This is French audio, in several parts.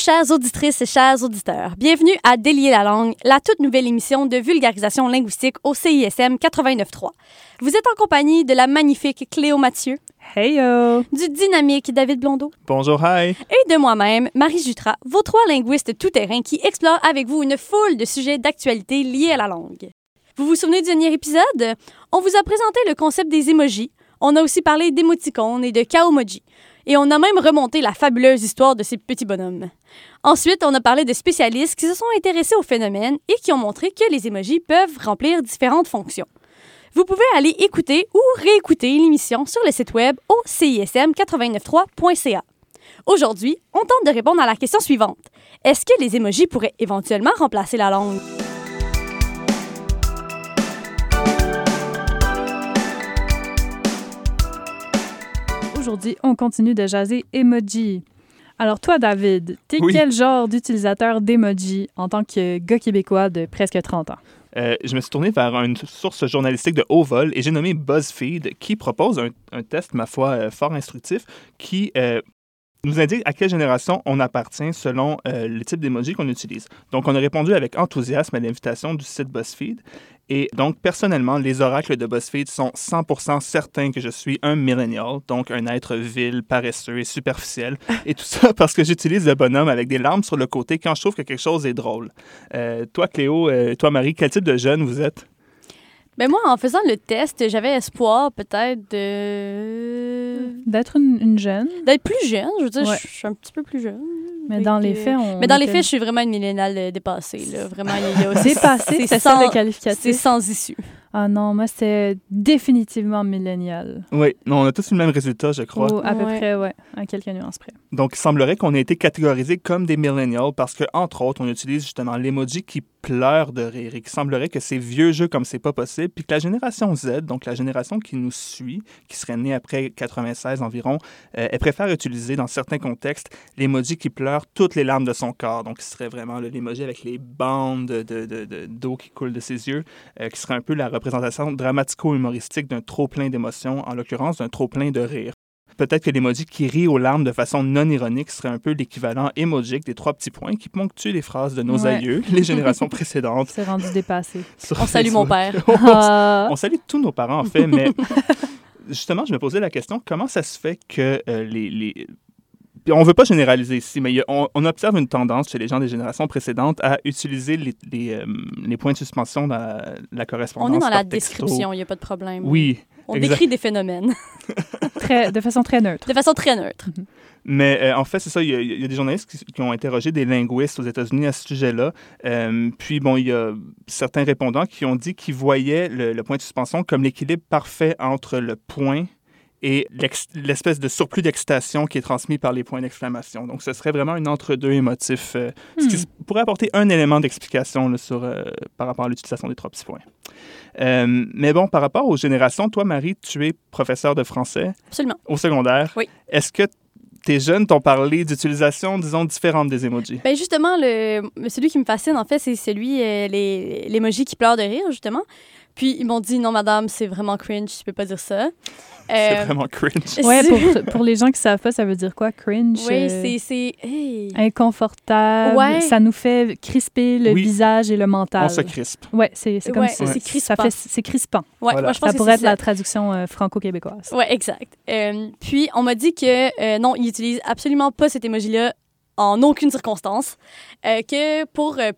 chères auditrices et chers auditeurs. Bienvenue à Délier la langue, la toute nouvelle émission de vulgarisation linguistique au CISM 89.3. Vous êtes en compagnie de la magnifique Cléo Mathieu, Hey yo! du dynamique David Blondeau Bonjour, hi! et de moi-même, Marie Jutras, vos trois linguistes tout-terrain qui explorent avec vous une foule de sujets d'actualité liés à la langue. Vous vous souvenez du dernier épisode? On vous a présenté le concept des emojis. On a aussi parlé d'émoticônes et de kaomoji. Et on a même remonté la fabuleuse histoire de ces petits bonhommes. Ensuite, on a parlé de spécialistes qui se sont intéressés au phénomène et qui ont montré que les emojis peuvent remplir différentes fonctions. Vous pouvez aller écouter ou réécouter l'émission sur le site web au cism893.ca. Aujourd'hui, on tente de répondre à la question suivante. Est-ce que les emojis pourraient éventuellement remplacer la langue? Aujourd'hui, on continue de jaser emoji. Alors toi, David, t'es Oui. quel genre d'utilisateur d'emoji en tant que gars québécois de presque 30 ans? Euh, je me suis tourné vers une source journalistique de haut vol et j'ai nommé BuzzFeed qui propose un, un test, ma foi, euh, fort instructif qui euh, nous indique à quelle génération on appartient selon euh, le type d'emoji qu'on utilise. Donc, on a répondu avec enthousiasme à l'invitation du site BuzzFeed. Et donc, personnellement, les oracles de BuzzFeed sont 100% certains que je suis un millennial, donc un être vil, paresseux et superficiel. Et tout ça parce que j'utilise le bonhomme avec des larmes sur le côté quand je trouve que quelque chose est drôle. Euh, toi, Cléo, euh, toi, Marie, quel type de jeune vous êtes? Ben moi, en faisant le test, j'avais espoir peut-être de... D'être une, une jeune, d'être plus jeune. Je veux dire, Ouais. je suis un petit peu plus jeune. mais dans les faits, on. Mais dans les faits, je suis vraiment une millénale euh, dépassée. Là. Vraiment, il y a aussi... Dépassée, c'est ça sans- le qualificatif. C'est sans issue. Ah non, moi, c'est définitivement millénial. Oui, non, on a tous le même résultat, je crois. Oh, à peu Ouais. près, ouais, à quelques nuances près. Donc, il semblerait qu'on ait été catégorisés comme des millennials parce que, entre autres, on utilise justement l'emoji qui pleure de rire et qu'il semblerait que c'est vieux jeux comme c'est pas possible, puis que la génération Z, donc la génération qui nous suit, qui serait née après 96 environ, euh, elle préfère utiliser dans certains contextes l'emoji qui pleure toutes les larmes de son corps. Donc, ce serait vraiment l'emoji avec les bandes de- de- de- de- d'eau qui coulent de ses yeux, euh, qui serait un peu la représentation dramatico-humoristique d'un trop-plein d'émotions, en l'occurrence d'un trop-plein de rire. Peut-être que l'emoji qui rit aux larmes de façon non ironique serait un peu l'équivalent émojique des trois petits points qui ponctuent les phrases de nos Ouais. aïeux, les générations précédentes. C'est rendu dépassé. On salue mon père. Ah, On salue tous nos parents, en fait, mais justement, je me posais la question comment ça se fait que euh, les. les... Puis on ne veut pas généraliser ici, mais a- on, on observe une tendance chez les gens des générations précédentes à utiliser les, les, euh, les points de suspension dans la, la correspondance. On est dans la texto. description, il n'y a pas de problème. Oui, On exact. décrit des phénomènes très, de façon très neutre. de façon très neutre. Mais euh, en fait, c'est ça. Il y, a, il y a des journalistes qui, qui ont interrogé des linguistes aux États-Unis à ce sujet-là. Euh, puis, bon, il y a certains répondants qui ont dit qu'ils voyaient le, le point de suspension comme l'équilibre parfait entre le point et l'espèce de surplus d'excitation qui est transmis par les points d'exclamation. Donc, ce serait vraiment un entre-deux émotif, euh, ce qui Hmm. pourrait apporter un élément d'explication sur, euh, par rapport à l'utilisation des trois petits points. Euh, mais bon, par rapport aux générations, toi, Marie, tu es professeur de français Absolument. au secondaire. Oui. Est-ce que tes jeunes t'ont parlé d'utilisation, disons, différente des emojis? Ben justement, le, celui qui me fascine, en fait, c'est celui, euh, les- l'emoji qui pleure de rire, justement. Puis ils m'ont dit, non, madame, c'est vraiment cringe, tu peux pas dire ça. C'est Euh, vraiment cringe. Ouais, pour, pour les gens qui savent pas, ça veut dire quoi? Cringe? Oui, euh, c'est... c'est hey. inconfortable. Ouais. Ça nous fait crisper le Oui. visage et le mental. On se crispe. Ouais, c'est c'est comme Ouais, ça. c'est Ça crispant. fait- C'est crispant. Ouais, Voilà. moi, je pense Ça que pourrait être la traduction euh, franco-québécoise. Ouais, exact. Euh, puis, on m'a dit que euh, non, ils utilisent absolument pas cet emoji-là en aucune circonstance. Euh, que pour euh,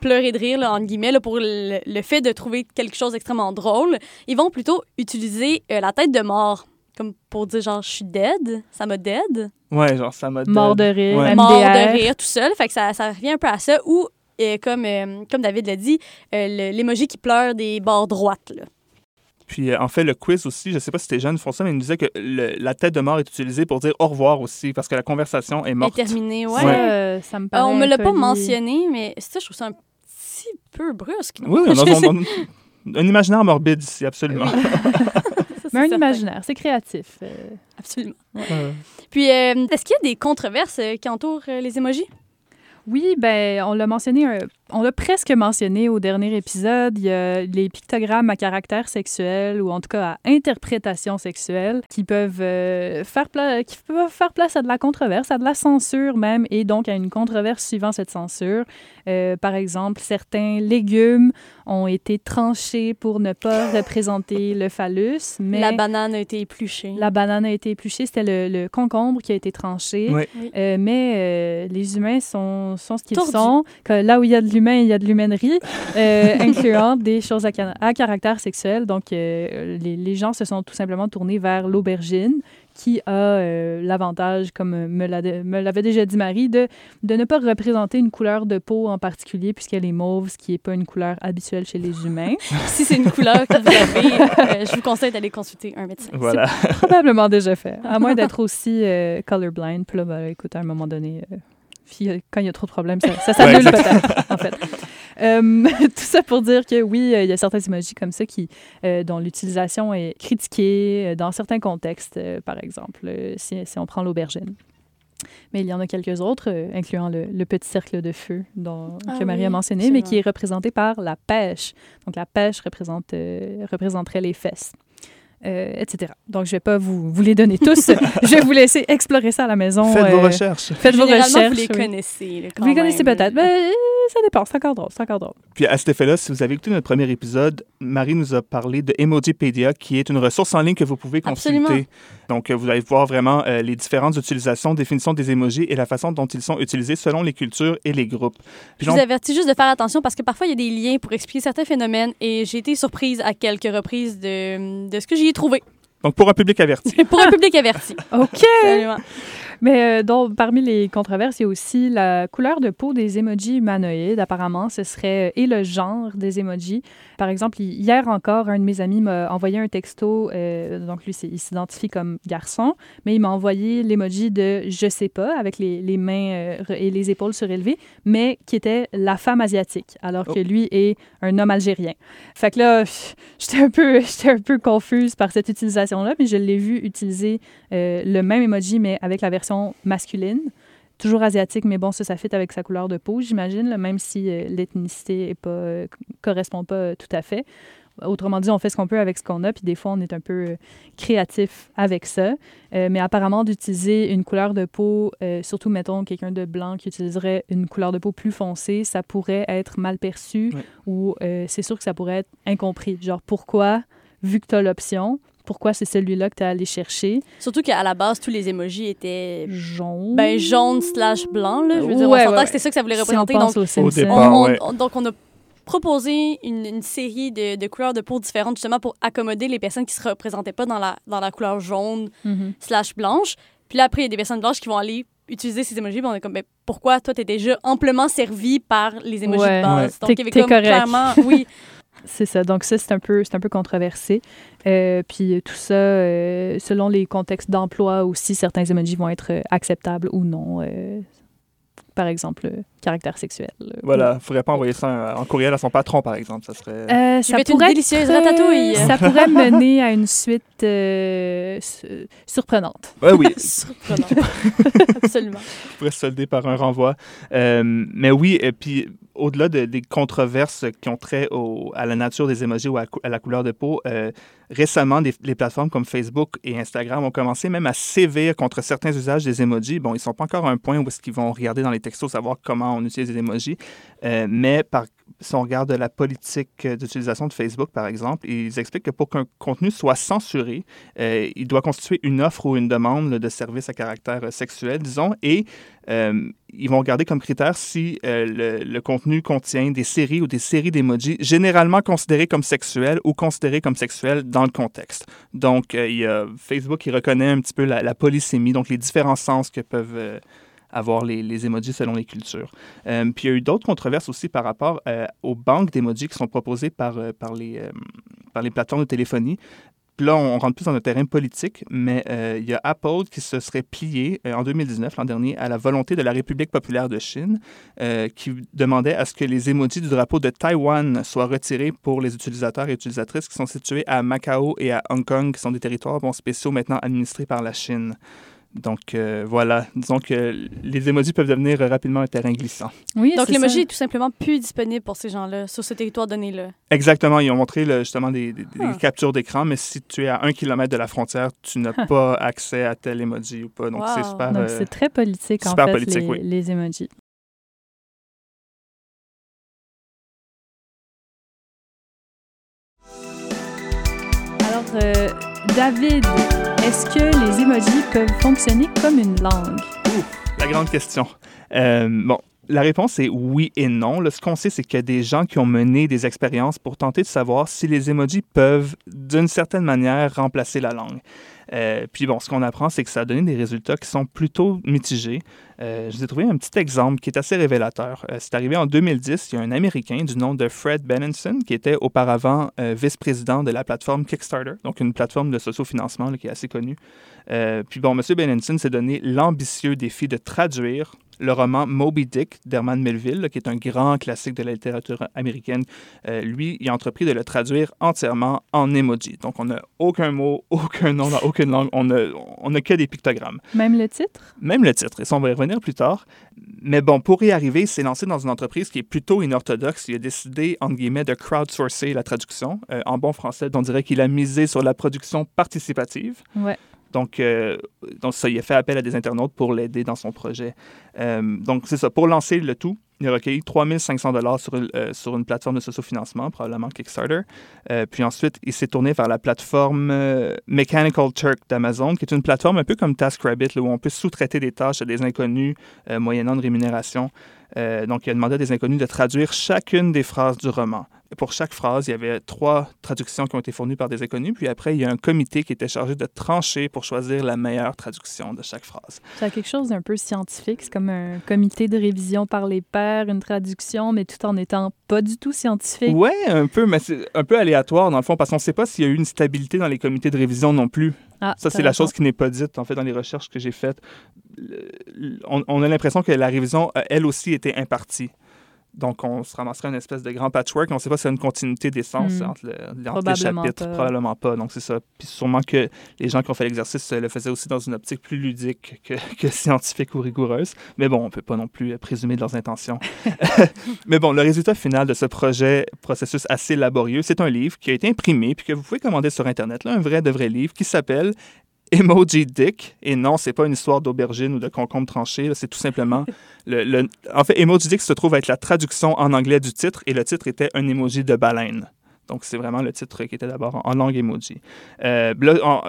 pleurer de rire, là, entre guillemets, là, pour le, le fait de trouver quelque chose d'extrêmement drôle, ils vont plutôt utiliser euh, la tête de mort. Comme pour dire, genre, je suis dead, ça m'a dead. Ouais, genre, ça m'a... Mort de rire, Ouais. MDR. Mort de rire, tout seul. Fait que ça, ça revient un peu à ça. Ou, euh, comme, euh, comme David l'a dit, euh, l'emoji qui pleure des bords droites. Là. Puis, euh, en fait, le quiz aussi, je sais pas si tes jeunes font ça, mais ils nous disaient que le- la tête de mort est utilisée pour dire au revoir aussi, parce que la conversation est morte. Est terminé, ouais. Ça, euh, ça me Euh, paraît on me l'a peu pas mentionné, mais ça, je trouve ça un petit peu brusque. non? Oui, oui, on a- on a- un imaginaire morbide ici, absolument. Ça, Mais un certain. imaginaire, c'est créatif. euh. Absolument. Euh, Puis, euh, est-ce qu'il y a des controverses euh, qui entourent les emojis? Oui, ben, on l'a mentionné un, on l'a presque mentionné au dernier épisode, il y a les pictogrammes à caractère sexuel ou en tout cas à interprétation sexuelle qui peuvent, euh, faire, qui peuvent faire place à de la controverse, à de la censure même, et donc à une controverse suivant cette censure. Euh, par exemple, certains légumes ont été tranchés pour ne pas représenter le phallus, mais... La banane a été épluchée. La banane a été épluchée, c'était le, concombre qui a été tranché. Euh, mais euh, les humains sont, sont ce qu'ils sont. Que là où il y a de l'humain, il y a de l'humainerie, incluant des choses à, à, caractère sexuel. Donc, les, les gens se sont tout simplement tournés vers l'aubergine, qui a euh, l'avantage, comme me l'avait déjà dit Marie, de, de ne pas représenter une couleur de peau en particulier, puisqu'elle est mauve, ce qui n'est pas une couleur habituelle chez les humains. si c'est une couleur que vous avez, euh, je vous conseille d'aller consulter un médecin. Voilà. probablement déjà fait, à moins d'être aussi euh, colorblind. Puis là, ben, écoute, à un moment donné, quand il y a trop de problèmes, ça, ça s'annule peut-être, en fait. Euh, tout ça pour dire que oui, euh, il y a certains emojis comme ça qui, euh, dont l'utilisation est critiquée dans certains contextes, par exemple, si, si, on prend l'aubergine. Mais il y en a quelques autres, incluant le, petit cercle de feu dont, ah que Marie a mentionné, mais qui est représenté par la pêche. Donc la pêche représente, représenterait les fesses. Euh, etc. Donc, je ne vais pas vous, vous les donner tous. je vais vous laisser explorer ça à la maison. Faites vos euh, recherches. Faites vos recherches. vous les connaissez. vous les connaissez peut-être. Mais ben, ça dépend. C'est encore drôle. C'est encore drôle. Puis, à cet effet-là, si vous avez écouté notre premier épisode, Marie nous a parlé de Emojipedia, qui est une ressource en ligne que vous pouvez consulter. Absolument. Donc, euh, vous allez voir vraiment les différentes utilisations, définitions des emojis et la façon dont ils sont utilisés selon les cultures et les groupes. Puis je vous avertis juste de faire attention parce que parfois, il y a des liens pour expliquer certains phénomènes et j'ai été surprise à quelques reprises de, de ce que j'y ai trouvé. Donc, pour un public averti. pour un public averti. OK. Absolument. Mais euh, donc, parmi les controverses, il y a aussi la couleur de peau des emojis humanoïdes. Apparemment, ce serait euh, et le genre des emojis. Par exemple, hier encore, un de mes amis m'a envoyé un texto. Euh, donc, lui, il s'identifie comme garçon, mais il m'a envoyé l'emoji de je sais pas, avec les, les mains et les épaules surélevées, mais qui était la femme asiatique, alors que oh. lui est un homme algérien. Fait que là, j'étais un peu, j'étais un peu confuse par cette utilisation-là, mais je l'ai vu utiliser le même emoji, mais avec la version masculine, toujours asiatique, mais bon, ça, ça fit avec sa couleur de peau, j'imagine, même si euh, l'ethnicité ne euh, correspond pas euh, tout à fait. Autrement dit, on fait ce qu'on peut avec ce qu'on a, puis des fois, on est un peu créatif avec ça. mais apparemment, d'utiliser une couleur de peau, surtout, mettons, quelqu'un de blanc qui utiliserait une couleur de peau plus foncée, ça pourrait être mal perçu ou c'est sûr que ça pourrait être incompris. Genre, pourquoi, vu que tu as l'option, pourquoi c'est celui-là que tu es allé chercher. Surtout qu'à la base, tous les emojis étaient jaune. Ben, jaune slash blanc. Là. Je veux dire, on s'entend que c'était ça que ça voulait représenter. donc, au départ, on, donc, on a proposé une, série de, de, couleurs de peau différentes justement pour accommoder les personnes qui ne se représentaient pas dans la, dans la couleur jaune mm-hmm. slash blanche. Puis là, après, il y a des personnes blanches qui vont aller utiliser ces emojis. on est comme, ben, pourquoi toi, tu es déjà amplement servi par les emojis de base? Donc, il y avait comme clairement, oui. C'est ça. Donc ça, c'est un peu, c'est un peu controversé. Euh, puis tout ça, euh, selon les contextes d'emploi aussi, certains emojis vont être acceptables ou non. Euh, par exemple, caractère sexuel. Voilà, il ne faudrait pas envoyer ça en courriel à son patron, par exemple. Ça serait... Euh, ça pourrait une délicieuse ratatouille. Ça pourrait mener à une suite surprenante. Ouais, oui. surprenante. Absolument. Ça pourrait se solder par un renvoi. mais oui, et puis au-delà des controverses qui ont trait à la nature des émojis ou à, la couleur de peau, euh, récemment, les plateformes comme Facebook et Instagram ont commencé même à sévir contre certains usages des emojis. Bon, ils ne sont pas encore à un point où est-ce qu'ils vont regarder dans les textos, savoir comment on utilise les emojis, euh, mais par, si on regarde la politique d'utilisation de Facebook, par exemple, ils expliquent que pour qu'un contenu soit censuré, euh, il doit constituer une offre ou une demande de service à caractère sexuel, disons, et euh, ils vont regarder comme critère si le, contenu contient des séries ou des séries d'emojis généralement considérées comme sexuelles ou considérées comme sexuelles dans le contexte. Donc, il y Facebook reconnaît un petit peu la, polysémie, donc les différents sens que peuvent avoir les, les emojis selon les cultures. Euh, puis il y a eu d'autres controverses aussi par rapport euh, aux banques d'emojis qui sont proposées par, euh, les, plateformes de téléphonie. Là, on rentre plus dans le terrain politique, mais il y a Apple qui se serait plié en 2019, l'an dernier, à la volonté de la République populaire de Chine, qui demandait à ce que les emojis du drapeau de Taïwan soient retirés pour les utilisateurs et utilisatrices qui sont situés à Macao et à Hong Kong, qui sont des territoires spéciaux maintenant administrés par la Chine. Donc euh, voilà, disons que les emojis peuvent devenir rapidement un terrain glissant. Oui, Donc l'emoji est tout simplement plus disponible pour ces gens-là sur ce territoire donné-là. Exactement, ils ont montré là, justement des, des- des Ah. captures d'écran, mais si tu es à un kilomètre de la frontière, tu n'as pas accès à tel emoji ou pas. Donc c'est super. Donc, euh, c'est très politique, en super fait, politique, les, oui. les emojis. Alors, euh, David, est-ce que les emojis peuvent fonctionner comme une langue? La grande question. Euh, bon, la réponse est oui et non. Ce qu'on sait, c'est qu'il y a des gens qui ont mené des expériences pour tenter de savoir si les emojis peuvent, d'une certaine manière, remplacer la langue. Euh, puis bon, ce qu'on apprend, c'est que ça a donné des résultats qui sont plutôt mitigés. Euh, je vous ai trouvé un petit exemple qui est assez révélateur. Euh, c'est arrivé en 2010. Il y a un Américain du nom de Fred Benenson qui était auparavant vice-président de la plateforme Kickstarter, donc une plateforme de sociofinancement là, qui est assez connue. Puis bon, M. Benenson s'est donné l'ambitieux défi de traduire le roman Moby Dick d'Herman Melville, là, qui est un grand classique de la littérature américaine. Euh, lui, il a entrepris de le traduire entièrement en emoji. Donc, on n'a aucun mot, aucun nom dans aucune langue. On n'a on a que des pictogrammes. Même le titre? Même le titre, et ça, on va y revenir plus tard. Mais bon, pour y arriver, il s'est lancé dans une entreprise qui est plutôt inorthodoxe. Il a décidé, entre guillemets, de crowdsourcer la traduction. Euh, en bon français, on dirait qu'il a misé sur la production participative. Ouais. Donc, euh, donc ça, il a fait appel à des internautes pour l'aider dans son projet. Euh, donc, c'est ça. Pour lancer le tout, il a recueilli 3500 dollars sur, euh, sur une plateforme de sociofinancement, probablement Kickstarter. Puis ensuite, il s'est tourné vers la plateforme Mechanical Turk d'Amazon, qui est une plateforme un peu comme TaskRabbit, où on peut sous-traiter des tâches à des inconnus moyennant une rémunération. Donc, il a demandé à des inconnus de traduire chacune des phrases du roman. Pour chaque phrase, il y avait trois traductions qui ont été fournies par des inconnus. Puis après, il y a un comité qui était chargé de trancher pour choisir la meilleure traduction de chaque phrase. Ça a quelque chose d'un peu scientifique. C'est comme un comité de révision par les pairs, une traduction, mais tout en étant pas du tout scientifique. Ouais, un peu, mais c'est un peu aléatoire dans le fond, parce qu'on ne sait pas s'il y a eu une stabilité dans les comités de révision non plus. Ah, Ça, c'est la chose qui n'est pas dite, en fait, dans les recherches que j'ai faites. On, on a l'impression que la révision elle aussi, été impartie. Donc, on se ramasserait une espèce de grand patchwork. On ne sait pas s'il y a une continuité d'essence Hmm. entre, le- entre les chapitres. pas. Probablement pas. Donc, c'est ça. Puis sûrement que les gens qui ont fait l'exercice le faisaient aussi dans une optique plus ludique que, que scientifique ou rigoureuse. Mais bon, on ne peut pas non plus euh, présumer de leurs intentions. Mais bon, le résultat final de ce projet, processus assez laborieux, c'est un livre qui a été imprimé puis que vous pouvez commander sur Internet, là, un vrai de vrai livre qui s'appelle Emoji Dick. Et non, c'est pas une histoire d'aubergine ou de concombre tranché, c'est tout simplement le, le- En fait, Emoji Dick se trouve être la traduction en anglais du titre et le titre était un emoji de baleine. Donc, c'est vraiment le titre qui était d'abord en, langue emoji. Euh, là, en-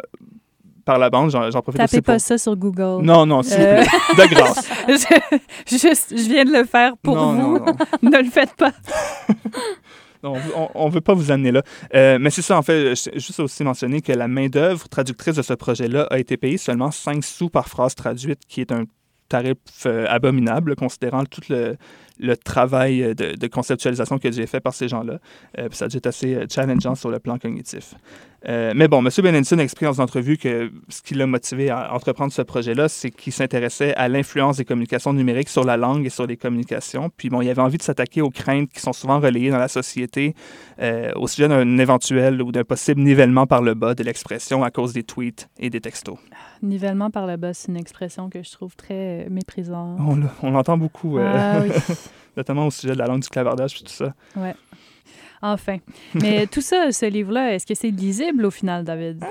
par la bande, j'en profite Tapez aussi pour... pas ça sur Google. Non, non, s'il Euh. vous plaît. De grâce. je, viens de le faire pour non, vous. non, non. ne le faites pas. On ne veut pas vous amener là. Euh, mais c'est ça, en fait, je- juste aussi mentionner que la main-d'œuvre traductrice de ce projet-là a été payée seulement 5 sous par phrase traduite, qui est un tarif euh, abominable, considérant tout le, le travail euh, de, de conceptualisation que j'ai fait par ces gens-là. Euh, ça a dû être assez euh, challengeant sur le plan cognitif. Euh, mais bon, M. Benenson a expliqué dans une entrevue que ce qui l'a motivé à entreprendre ce projet-là, c'est qu'il s'intéressait à l'influence des communications numériques sur la langue et sur les communications. Puis bon, il avait envie de s'attaquer aux craintes qui sont souvent relayées dans la société euh, au sujet d'un éventuel ou d'un possible nivellement par le bas de l'expression à cause des tweets et des textos. Nivellement par le bas, c'est une expression que je trouve très méprisante. On, l'entend beaucoup, Ah oui. notamment au sujet de la langue du clavardage et tout ça. Enfin. Mais tout ça, ce livre-là, est-ce que c'est lisible au final, David?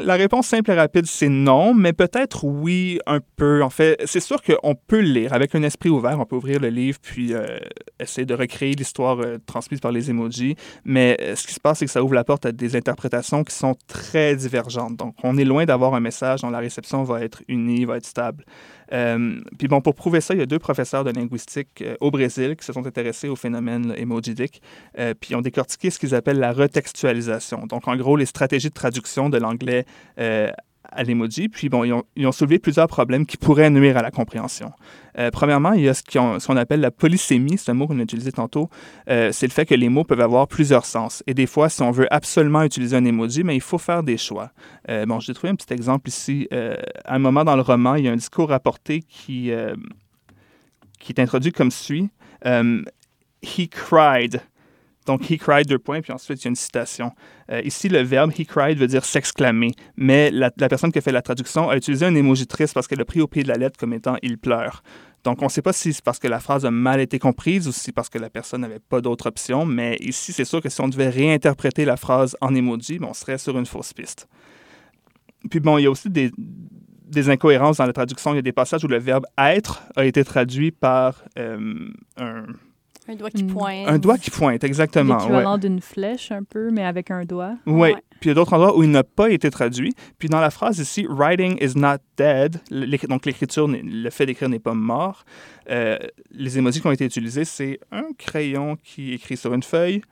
La réponse simple et rapide, c'est non, mais peut-être oui, un peu. En fait, c'est sûr qu'on peut le lire avec un esprit ouvert. On peut ouvrir le livre puis euh, essayer de recréer l'histoire euh, transmise par les emojis. Mais euh, ce qui se passe, c'est que ça ouvre la porte à des interprétations qui sont très divergentes. Donc, on est loin d'avoir un message dont la réception va être unie, va être stable. Euh, bon, pour prouver ça, il y a deux professeurs de linguistique euh, au Brésil qui se sont intéressés au phénomène emojidic, euh, puis ont décortiqué ce qu'ils appellent la retextualisation. Donc, en gros, les stratégies de traduction de l'anglais euh, à l'emoji. Puis bon, ils ont, ils ont soulevé plusieurs problèmes qui pourraient nuire à la compréhension. Euh, premièrement, il y a ce qu'on appelle la polysémie, c'est un mot qu'on a utilisé tantôt. Euh, c'est le fait que les mots peuvent avoir plusieurs sens. Et des fois, si on veut absolument utiliser un emoji, mais il faut faire des choix. Euh, bon, j'ai trouvé un petit exemple ici. À un moment dans le roman, il y a un discours rapporté qui, qui est introduit comme suit. He cried. Donc, he cried, deux points, puis ensuite, il y a une citation. Euh, ici, le verbe he cried veut dire s'exclamer, mais la, personne qui a fait la traduction a utilisé un émoji triste parce qu'elle a pris au pied de la lettre comme étant il pleure. Donc, on ne sait pas si c'est parce que la phrase a mal été comprise ou si parce que la personne n'avait pas d'autre option, mais ici, c'est sûr que si on devait réinterpréter la phrase en emoji, on serait sur une fausse piste. Puis bon, il y a aussi des, des incohérences dans la traduction. Il y a des passages où le verbe être a été traduit par euh, un, Un doigt qui Mm. pointe. un doigt qui pointe, exactement. ouais. L'équivalent d'une flèche, un peu, mais avec un doigt. Oui. Ouais. Puis il y a d'autres endroits où il n'a pas été traduit. Puis dans la phrase ici, writing is not dead, donc l'écriture, le fait d'écrire n'est pas mort. Euh, les émojis qui ont été utilisés, c'est un crayon qui écrit sur une feuille,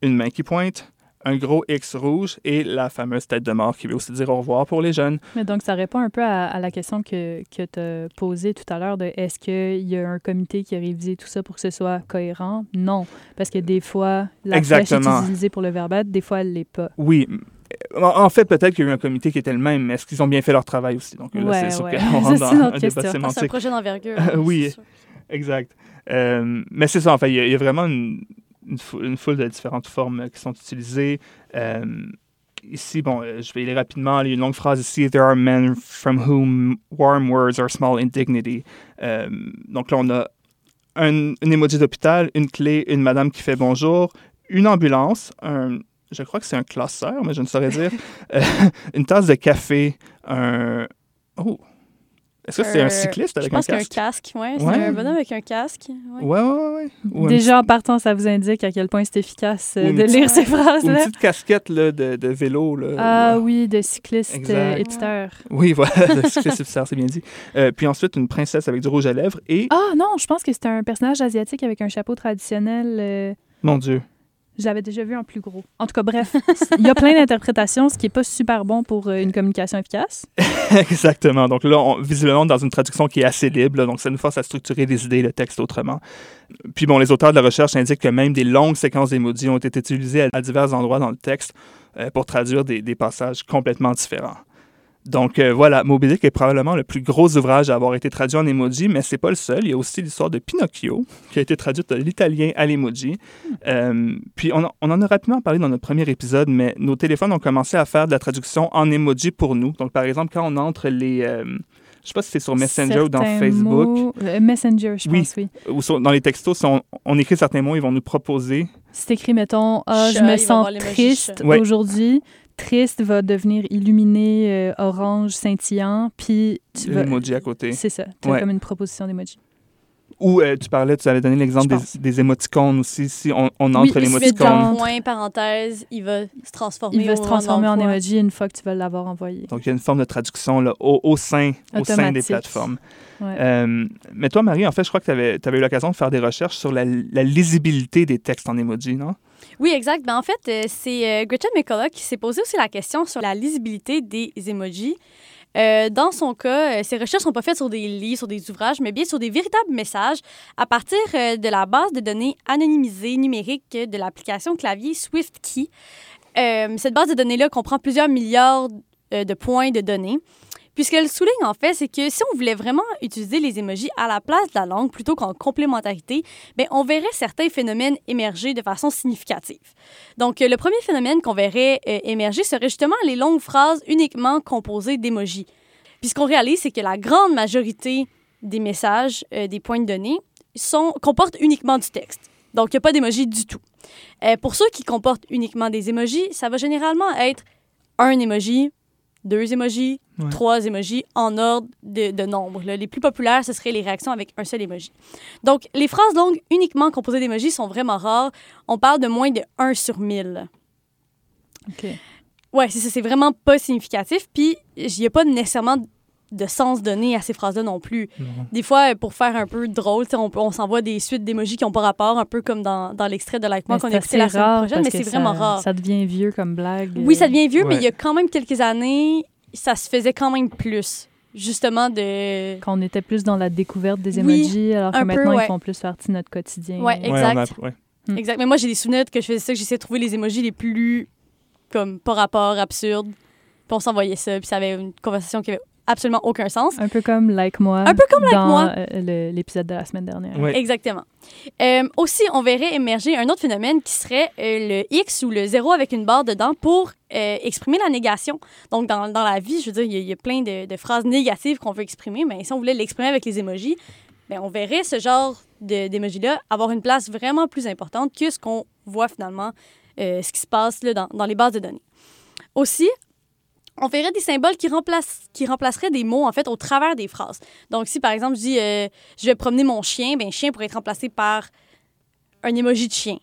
une main qui pointe, un gros X rouge et la fameuse tête de mort qui veut aussi dire au revoir pour les jeunes. Mais donc, ça répond un peu à, à la question que, que tu as posée tout à l'heure de est-ce qu'il y a un comité qui a révisé tout ça pour que ce soit cohérent? Non. Parce que des fois, la flèche Exactement. est utilisée pour le verbe être, des fois, elle ne l'est pas. Oui. En fait, peut-être qu'il y a eu un comité qui était le même, mais est-ce qu'ils ont bien fait leur travail aussi? Donc là, Ouais, c'est sûr ouais. qu'on rentre dans un débat question. Ah, c'est un sémantique. projet d'envergure. Hein, oui. Exact. Euh, mais c'est ça, en fait, il y, a- il y a vraiment une, une, fou- une foule de différentes formes euh, qui sont utilisées. Euh, ici, bon, euh, je vais y aller rapidement. Il y a une longue phrase ici. There are men from whom warm words are small indignity. Donc là, on a un, une emoji d'hôpital, une clé, une madame qui fait bonjour, une ambulance, un, je crois que c'est un classeur, mais je ne saurais dire, euh, une tasse de café, un... Oh! Est-ce que c'est Euh, un cycliste avec Je pense un qu'un casque? casque, ouais. C'est Ouais. un bonhomme avec un casque. ouais. Ouais, ouais, ouais. ouais. Ou un Déjà, en partant, ça vous indique à quel point c'est efficace euh, de lire ces Ou une phrases-là. petite casquette là, de, de vélo. Là, Ah Euh, oui, de cycliste euh. Oui, voilà, de cycliste hipster, c'est bien dit. Euh, puis ensuite, une princesse avec du rouge à lèvres et, Ah non, je pense que c'est un personnage asiatique avec un chapeau traditionnel. euh, mon Dieu, J'avais déjà vu un plus gros. En tout cas, bref, il y a plein d'interprétations, ce qui n'est pas super bon pour euh, une communication efficace. exactement. Donc là, on, visiblement, dans une traduction qui est assez libre, là, donc ça nous force à structurer les idées, le texte autrement. Puis bon, les auteurs de la recherche indiquent que même des longues séquences d'emojis ont été utilisées à, à divers endroits dans le texte euh, pour traduire des, des passages complètement différents. Donc euh, voilà, Moby Dick est probablement le plus gros ouvrage à avoir été traduit en emoji, mais c'est pas le seul. Il y a aussi l'histoire de Pinocchio, qui a été traduite de l'italien à l'emoji. Euh, puis on, en- on en a rapidement parlé dans notre premier épisode, mais nos téléphones ont commencé à faire de la traduction en emoji pour nous. Donc par exemple, quand on entre les... euh, je sais pas si c'est sur Messenger ou dans Facebook, mots- euh, Messenger, je Oui. pense, oui. ou sur- dans les textos, si on, on écrit certains mots, ils vont nous proposer C'est écrit, mettons, ah, je me sens triste. Ouais. aujourd'hui. Triste va devenir illuminé, euh, orange, scintillant, puis tu vas... l'emoji à côté. C'est ça, tu as Ouais. comme une proposition d'emoji. Ou euh, tu parlais, tu avais donné l'exemple des, des émoticônes aussi. Si on, on Oui, entre met l'émoticône. point, parenthèse, il va se transformer. Il va se transformer en d'emploi. emoji une fois que tu vas l'avoir envoyé. Donc, il y a une forme de traduction là, au, au sein, au sein des plateformes. Ouais. Euh, mais toi, Marie, en fait, je crois que tu avais, eu l'occasion de faire des recherches sur la, la lisibilité des textes en emoji, non? Oui, exact. Ben, en fait, euh, c'est Gretchen McCulloch qui s'est posé aussi la question sur la lisibilité des emojis. Euh, dans son cas, euh, ses recherches sont pas faites sur des livres, sur des ouvrages, mais bien sur des véritables messages à partir euh, de la base de données anonymisée numérique de l'application clavier SwiftKey. Euh, cette base de données-là comprend plusieurs milliards de points de données. Puis ce qu'elle souligne, en fait, c'est que si on voulait vraiment utiliser les emojis à la place de la langue plutôt qu'en complémentarité, bien, on verrait certains phénomènes émerger de façon significative. Donc, euh, le premier phénomène qu'on verrait euh, émerger serait justement les longues phrases uniquement composées d'émojis. Puis ce qu'on réalise, c'est que la grande majorité des messages, euh, des points de données, sont, comportent uniquement du texte. Donc, il n'y a pas d'émojis du tout. Pour ceux qui comportent uniquement des émojis, ça va généralement être un émoji, deux émojis, Ouais. trois émojis en ordre de, de nombre. là. Les plus populaires, ce seraient les réactions avec un seul émoji. Donc, les phrases longues uniquement composées d'émojis sont vraiment rares. On parle de moins de 1 sur 1000. OK. Ouais, c'est ça, c'est vraiment pas significatif. Puis, il n'y a pas nécessairement de sens donné à ces phrases-là non plus. Des fois, pour faire un peu drôle, on, s'envoie des suites d'émojis qui n'ont pas rapport, un peu comme dans, dans l'extrait de Like Moi qu'on c'est a écouté la semaine rare prochaine, mais c'est vraiment ça- rare. Ça devient vieux comme blague. Oui, ça euh, devient vieux, mais il y a quand même quelques années, ça se faisait quand même plus. Justement, de. Quand on était plus dans la découverte des Oui, emojis, alors que peu, maintenant, ouais. ils font plus partie de notre quotidien. Ouais, exact. on a- ouais. Mm. Exact. Mais moi, j'ai des souvenirs que je faisais ça, que j'essayais de trouver les émojis les plus, comme, pas rapport, absurdes. Puis on s'envoyait ça, puis ça avait une conversation qui avait absolument aucun sens. Un peu comme Like Moi. Un peu comme Like dans, Moi. euh, l'épisode de la semaine dernière. Ouais. Exactement. Euh, aussi, on verrait émerger un autre phénomène qui serait euh, le X ou le zéro avec une barre dedans pour euh, exprimer la négation. Donc, dans, dans la vie, je veux dire, il y, a- il y a plein de, de phrases négatives qu'on veut exprimer, mais si on voulait l'exprimer avec les émojis, ben, on verrait ce genre d'émojis-là avoir une place vraiment plus importante que ce qu'on voit finalement, euh, ce qui se passe là, dans, dans les bases de données. Aussi, on verrait des symboles qui, remplacent, qui remplaceraient des mots, en fait, au travers des phrases. Donc, si, par exemple, je dis euh, je vais promener mon chien », ben chien pourrait être remplacé par un emoji de chien.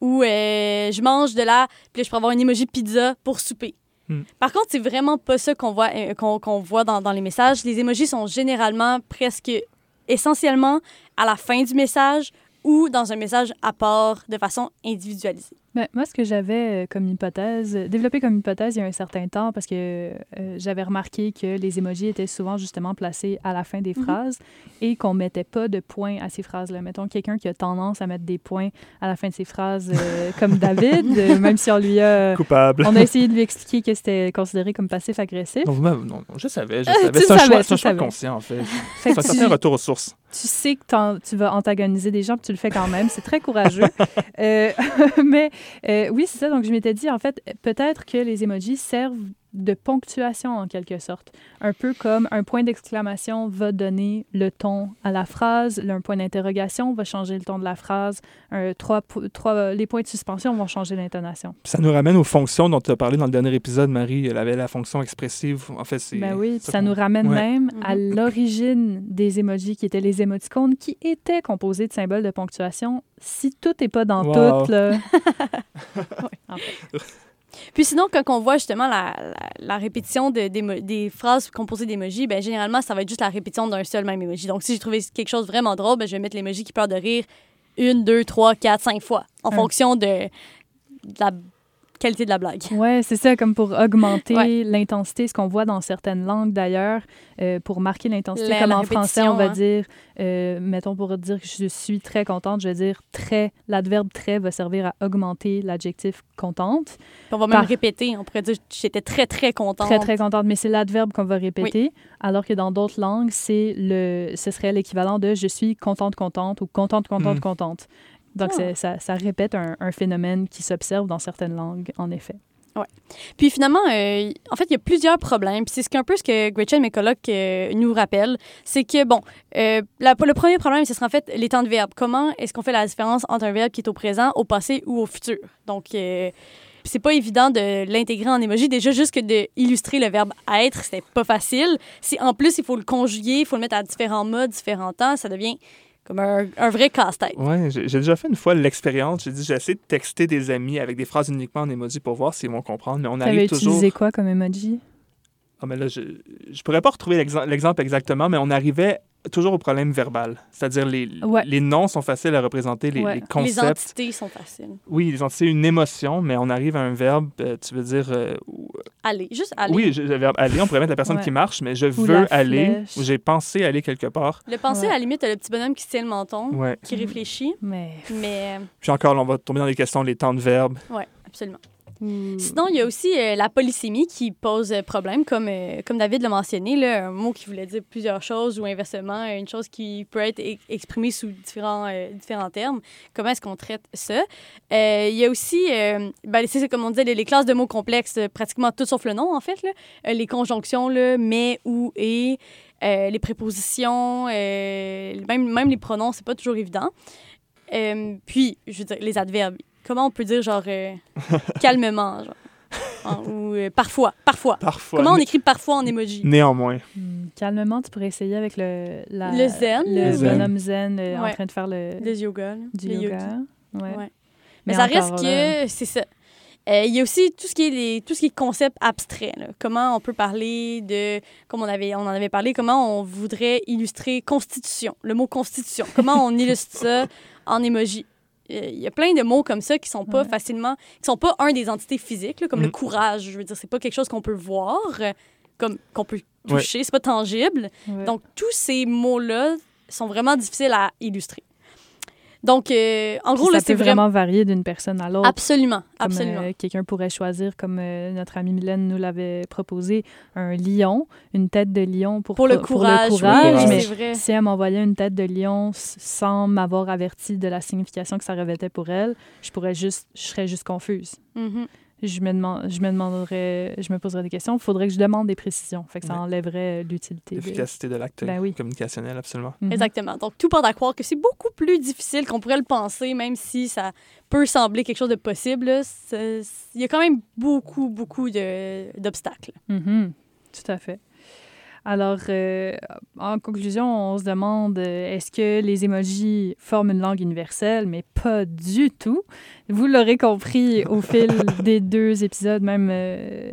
Ou euh, je mange de la... Puis là, je pourrais avoir un emoji pizza pour souper. Hmm. Par contre, c'est vraiment pas ça qu'on voit, euh, qu'on voit dans, dans les messages. Les emojis sont généralement presque essentiellement à la fin du message ou dans un message à part de façon individualisée. Ben, moi, ce que j'avais euh, comme hypothèse, euh, développé comme hypothèse il y a un certain temps, parce que euh, j'avais remarqué que les emojis étaient souvent justement placés à la fin des Mhm. phrases et qu'on mettait pas de points à ces phrases-là. Mettons quelqu'un qui a tendance à mettre des points à la fin de ses phrases, euh, comme David, euh, même si on lui a... Coupable. On a essayé de lui expliquer que c'était considéré comme passif-agressif. Non, je savais, je savais. C'est un savais, choix, conscient, en fait. Fait C'est un certain tu, retour aux sources. Tu sais que tu vas antagoniser des gens, puis tu le fais quand même. C'est très courageux. Euh, mais euh, oui, c'est ça. Donc, je m'étais dit, en fait, peut-être que les emojis servent de ponctuation en quelque sorte. Un peu comme un point d'exclamation va donner le ton à la phrase, un point d'interrogation va changer le ton de la phrase, un, trois, les points de suspension vont changer l'intonation. Ça nous ramène aux fonctions dont tu as parlé dans le dernier épisode, Marie. Elle avait la fonction expressive. En fait, c'est. Ben oui, ça nous ramène Ouais. même à Mhm. l'origine des emojis qui étaient les émoticônes qui étaient composés de symboles de ponctuation. Si tout n'est pas dans Wow. tout, là. Puis sinon, quand on voit justement la, la, la répétition de, des, des phrases composées d'emojis, ben généralement, ça va être juste la répétition d'un seul même emoji. Donc, si j'ai trouvé quelque chose vraiment drôle, ben, je vais mettre l'emoji qui pleure de rire une, deux, trois, quatre, cinq fois, en Un- fonction de, de la qualité de la blague. Ouais, c'est ça, comme pour augmenter Ouais. l'intensité, ce qu'on voit dans certaines langues d'ailleurs, euh, pour marquer l'intensité. Comme en français, on va hein. dire, euh, mettons pour dire que je suis très contente, je vais dire très. L'adverbe très va servir à augmenter l'adjectif contente. Puis on va même Par- répéter. On pourrait dire j'étais très, très contente. Très, très contente, mais c'est l'adverbe qu'on va répéter, alors que dans d'autres langues, c'est le, ce serait l'équivalent de je suis contente, contente ou contente, contente, Mm. contente. Donc, Ah. ça, ça répète un, un phénomène qui s'observe dans certaines langues, en effet. Puis finalement, euh, en fait, il y a plusieurs problèmes. Puis c'est ce qu'un peu ce que Gretchen, mes colocs, euh, nous rappellent. C'est que, bon, euh, la- le premier problème, ce sera en fait les temps de verbe. Comment est-ce qu'on fait la différence entre un verbe qui est au présent, au passé ou au futur? Donc, c'est pas évident de l'intégrer en émoji. Déjà, juste que d'illustrer le verbe être, c'était pas facile. Si en plus, il faut le conjuguer, il faut le mettre à différents modes, différents temps, ça devient comme un, un vrai casse-tête. Ouais, j'ai déjà fait une fois l'expérience. J'ai dit, j'ai essayé de texter des amis avec des phrases uniquement en emoji pour voir s'ils vont comprendre, mais on arrive toujours. utilisé quoi comme emoji? Ah, mais là, je, je pourrais pas retrouver l'exem- l'exemple exactement, mais on arrivait toujours au problème verbal. C'est-à-dire, les, Ouais. les noms sont faciles à représenter, les, Ouais. les Les concepts. entités sont faciles. Oui, les entités, une émotion, mais on arrive à un verbe, euh, tu veux dire. euh, Allez, juste allez. oui, je- le verbe aller, on pourrait mettre la personne Ouais. qui marche, mais je Ou veux aller, flèche. ou j'ai pensé aller quelque part. Le penser, Ouais. à la limite, t'as le petit bonhomme qui se tient le menton, Ouais. qui réfléchit, Mais. mais Puis encore, là, on va tomber dans les questions, les temps de verbe. ouais, absolument. Hmm. Sinon, il y a aussi euh, la polysémie qui pose problème, comme, euh, comme David l'a mentionné, là, un mot qui voulait dire plusieurs choses ou inversement, une chose qui peut être exprimée sous différents, euh, différents termes. Comment est-ce qu'on traite ça? Il y a aussi, ben, c'est comme on disait, les, classes de mots complexes, pratiquement tout sauf le nom, en fait. Là. Les conjonctions, là, mais, ou, et, les prépositions, même, même les pronoms, c'est pas toujours évident. Puis, je veux dire, les adverbes. Comment on peut dire, genre, euh, calmement, genre? Hein, ou euh, parfois, parfois. Parfois. Comment on écrit parfois en emoji? Néanmoins. Hmm, Calmement, tu pourrais essayer avec le, la- Le zen. le Le zen. bonhomme zen euh, en train de faire le, Le yoga. du yoga. Ouais. Ouais. Mais, ça reste que c'est ça. Euh, Il y a aussi tout ce qui est les, tout ce qui est concept abstrait. là. Comment on peut parler de, comme on avait, on en avait parlé, comment on voudrait illustrer constitution, le mot constitution. Comment on illustre ça en emoji. Il y a plein de mots comme ça qui sont pas Ouais. facilement, qui sont pas un des entités physiques, là, comme le Mm. courage. Je veux dire, c'est pas quelque chose qu'on peut voir, comme qu'on peut toucher, c'est pas tangible. ouais. Donc, tous ces mots-là sont vraiment difficiles à illustrer. Donc, euh, en gros, Puis là, ça c'est peut vraiment... vraiment varier d'une personne à l'autre. Absolument, Comme, absolument. euh, quelqu'un pourrait choisir, comme euh, notre amie Mylène nous l'avait proposé, un lion, une tête de lion pour, pour le pour courage, oui, courage, oui, mais vrai. si elle m'envoyait une tête de lion sans m'avoir averti de la signification que ça revêtait pour elle, je pourrais juste, je serais juste confuse. Mhm. Je me, demande, je me demanderais, je me poserais des questions. Il faudrait que je demande des précisions. Fait que ça enlèverait euh, l'utilité. L'efficacité de l'acte Ben oui. communicationnel, absolument. Mhm. Exactement. Donc, tout porte à croire que c'est beaucoup plus difficile qu'on pourrait le penser, même si ça peut sembler quelque chose de possible. Il y a quand même beaucoup, beaucoup de- d'obstacles. Mhm. Tout à fait. Alors, euh, en conclusion, on se demande euh, est-ce que les emojis forment une langue universelle, mais pas du tout. Vous l'aurez compris au fil des deux épisodes, même, euh,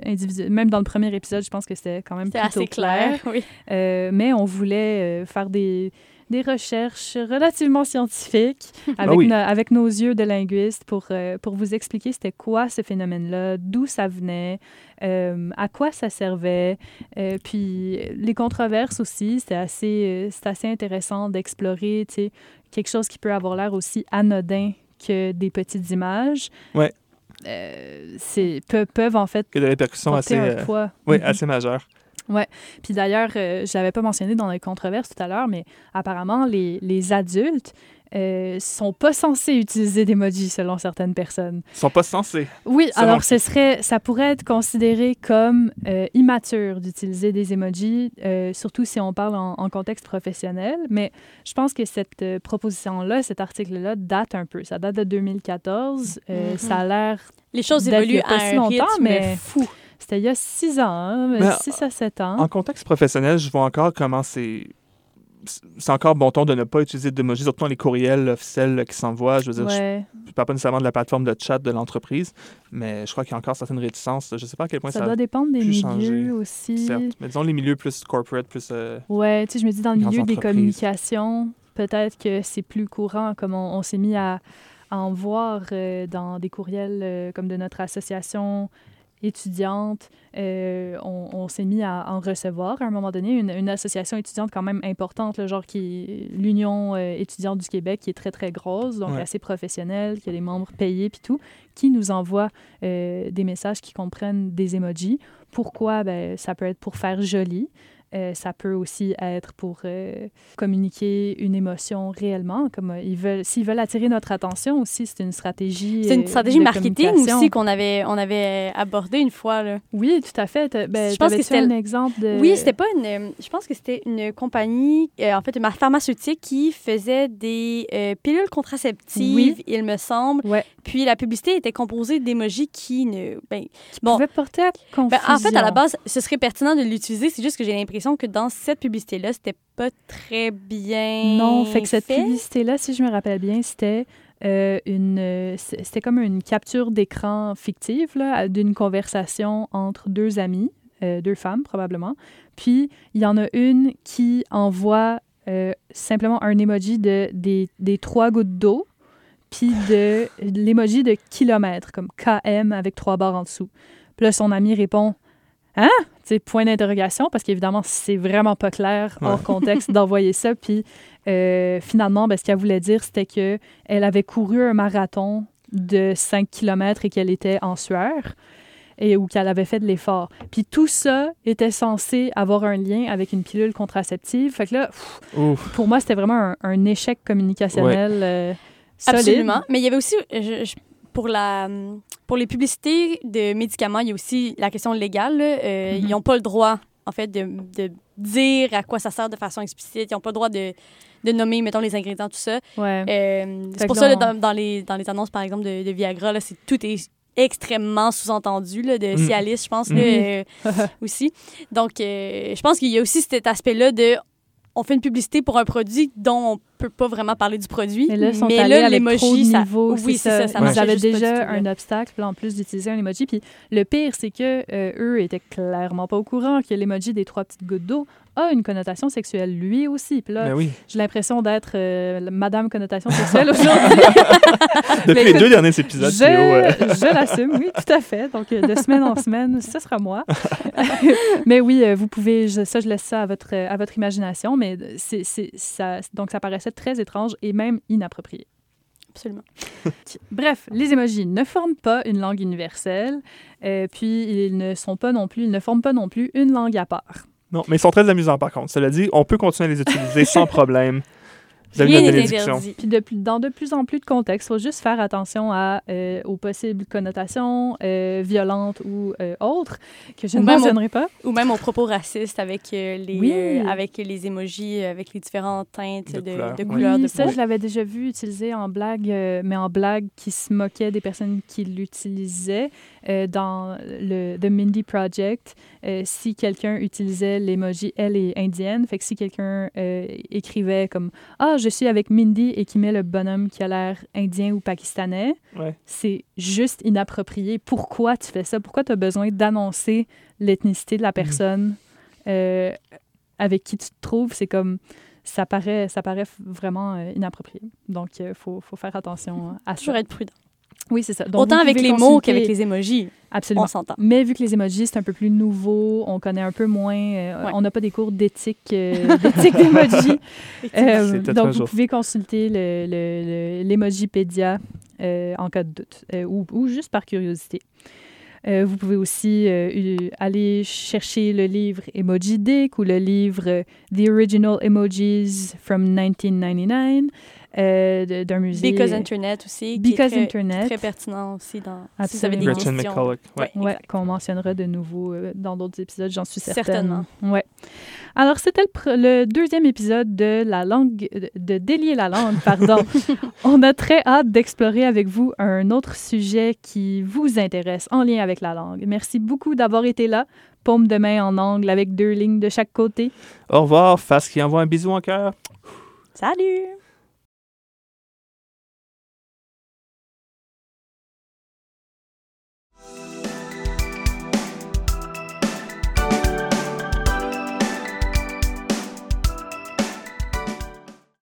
même dans le premier épisode, je pense que c'était quand même plutôt assez clair. Oui. Euh, mais on voulait faire des, des recherches relativement scientifiques avec, oui. no- avec nos yeux de linguistes pour, euh, pour vous expliquer c'était quoi ce phénomène-là, d'où ça venait, euh, à quoi ça servait. Euh, puis les controverses aussi, c'était assez, c'est assez intéressant d'explorer quelque chose qui peut avoir l'air aussi anodin que des petites images. Ouais. Euh, c'est, pe- peuvent en fait Que des répercussions assez, euh, oui, Mhm. assez majeures. Puis d'ailleurs, euh, je l'avais pas mentionné dans les controverses tout à l'heure, mais apparemment, les, les adultes euh, sont pas censés utiliser d'emojis selon certaines personnes. Ils sont pas censés. Oui, Selon alors ce serait, ça pourrait être considéré comme euh, immature d'utiliser des emojis, euh, surtout si on parle en, en contexte professionnel. Mais je pense que cette euh, proposition-là, cet article-là, date un peu. Ça date de 2014. Euh, Mhm. Ça a l'air Les choses évoluent à si un longtemps, rythme mais- fou. C'était il y a six ans, hein, 6 à 7 ans. En contexte professionnel, je vois encore comment c'est. C'est encore bon ton de ne pas utiliser d'emojis, surtout dans les courriels officiels qui s'envoient. Je veux dire, je Ouais. ne parle pas nécessairement de la plateforme de chat de l'entreprise, mais je crois qu'il y a encore certaines réticences. Je ne sais pas à quel point Ça ça, doit dépendre des milieux changer, aussi. certes. Mais disons les milieux plus corporate, plus. euh, Ouais, tu sais, je me dis dans le milieu des communications, peut-être que c'est plus courant, comme on, on s'est mis à, à en voir euh, dans des courriels euh, comme de notre association étudiante. Euh, on on s'est mis à en recevoir à un moment donné, une, une association étudiante quand même importante, le genre qui l'Union euh, étudiante du Québec, qui est très, très grosse, donc Ouais. assez professionnelle, qui a des membres payés puis tout, qui nous envoie euh, des messages qui comprennent des emojis. Pourquoi? Ben, ça peut être pour faire joli. Euh, ça peut aussi être pour euh, communiquer une émotion réellement. Comme euh, ils veulent, s'ils veulent attirer notre attention aussi, c'est une stratégie. C'est une stratégie marketing aussi qu'on avait, on avait abordé une fois. Là. Oui, tout à fait. Ben, Je pense que c'était un le- exemple de. Oui, c'était pas une. Je pense que c'était une compagnie, en fait, une pharmaceutique qui faisait des pilules contraceptives, Oui. il me semble. Ouais. Puis la publicité était composée d'émojis qui ne. Ben, qui bon. pouvait porter à confusion. ben, en fait, à la base, ce serait pertinent de l'utiliser. C'est juste que j'ai l'impression que dans cette publicité-là, c'était pas très bien. Non, fait que cette publicité-là, si je me rappelle bien, c'était euh, une, euh, c'était comme une capture d'écran fictive là, d'une conversation entre deux amies, euh, deux femmes probablement. Puis il y en a une qui envoie euh, simplement un emoji de des, des trois gouttes d'eau, puis de l'emoji de kilomètre, comme KM avec trois barres en dessous. Puis là, son ami répond Hein? Tu sais, point d'interrogation, parce qu'évidemment, c'est vraiment pas clair hors Ouais. contexte d'envoyer ça. Puis euh, finalement, ben, ce qu'elle voulait dire, c'était que elle avait couru un marathon de 5 km et qu'elle était en sueur et ou qu'elle avait fait de l'effort. Puis tout ça était censé avoir un lien avec une pilule contraceptive. Fait que là, pff, pour moi, c'était vraiment un, un échec communicationnel euh, solide. Absolument. Mais il y avait aussi, je- je- pour, la, pour les publicités de médicaments, il y a aussi la question légale. là. Euh, Mhm. Ils n'ont pas le droit, en fait, de, de dire à quoi ça sert de façon explicite. Ils n'ont pas le droit de, de nommer, mettons, les ingrédients, tout ça. Ouais. Euh, Fait c'est pour que ça, là, là, on- dans, dans les, dans les annonces, par exemple, de, de Viagra, là, c'est, tout est extrêmement sous-entendu, là, de Mm. Cialis, je pense, là, Mhm. euh, aussi. Donc, euh, je pense qu'il y a aussi cet aspect-là de... On fait une publicité pour un produit dont on peut pas vraiment parler du produit. Mais là, sont mais allés là, avec trop l'emoji, de ça... niveaux, Oui, c'est ça. ça Ils avaient déjà un obstacle, là, en plus d'utiliser un emoji. Puis le pire, c'est que euh, eux étaient clairement pas au courant que l'emoji des trois petites gouttes d'eau a une connotation sexuelle lui aussi. Puis là, Ben oui. j'ai l'impression d'être euh, Madame connotation sexuelle aujourd'hui. Depuis Mais les écoute, deux derniers épisodes, je euh, je l'assume, oui, tout à fait. Donc, de semaine en semaine, ce sera moi. mais oui, euh, vous pouvez, je- ça, je laisse ça à votre, à votre imagination, mais c'est, c'est- ça, donc ça paraissait très étrange et même inapproprié. Absolument. Bref, les emojis ne forment pas une langue universelle, euh, puis ils ne sont pas non plus, ils ne forment pas non plus une langue à part. Non, mais ils sont très amusants par contre. Cela dit, on peut continuer à les utiliser sans problème. Vous avez n'est bénédiction. interdit. Puis de plus- dans de plus en plus de contextes, il faut juste faire attention à, euh, aux possibles connotations euh, violentes ou euh, autres que je Ou ne au- mentionnerai pas. Ou même aux propos racistes avec, euh, les, Oui. euh, avec les émojis, avec les différentes teintes De de, couleurs, de oui. couleurs oui, de ça, je l'avais déjà vu utilisé en blague, euh, mais en blague qui se moquait des personnes qui l'utilisaient. Euh, dans le The Mindy Project, euh, si quelqu'un utilisait l'emoji « elle est indienne », fait que si quelqu'un euh, écrivait comme « Ah, je suis avec Mindy » et qui met le bonhomme qui a l'air indien ou pakistanais, Ouais. c'est juste inapproprié. Pourquoi tu fais ça? Pourquoi tu as besoin d'annoncer l'ethnicité de la personne euh, avec qui tu te trouves? C'est comme... Ça paraît, ça paraît vraiment euh, inapproprié. Donc, il faut, faut faire attention à ça. Toujours être prudent. Oui, c'est ça. Donc, Autant avec les mots qu'avec les émojis. Absolument. On s'entend. Mais vu que les emojis, c'est un peu plus nouveau, on connaît un peu moins, euh, Ouais. on n'a pas des cours d'éthique euh, d'éthique d'emojis. Euh, donc, vous jour. pouvez consulter le- le- le- l'Emojipédia euh, en cas de doute euh, ou, ou juste par curiosité. Euh, vous pouvez aussi euh, aller chercher le livre Emoji Dick ou le livre The Original Emojis from 1999 euh, d'un musée. Because Internet aussi. qui Because est très, Internet. Très pertinent aussi dans, si vous avez des Absolument. Gretchen questions. McCulloch. Ouais. Qu'on mentionnera de nouveau euh, dans d'autres épisodes, j'en suis certaine. Certainement. Ouais. Alors, c'était le, deuxième épisode de la langue, de- de délier la langue, pardon. On a très hâte d'explorer avec vous un autre sujet qui vous intéresse en lien avec la langue. Merci beaucoup d'avoir été là. Paume de main en angle avec deux lignes de chaque côté. Au revoir, face qui envoie un bisou en cœur. Salut!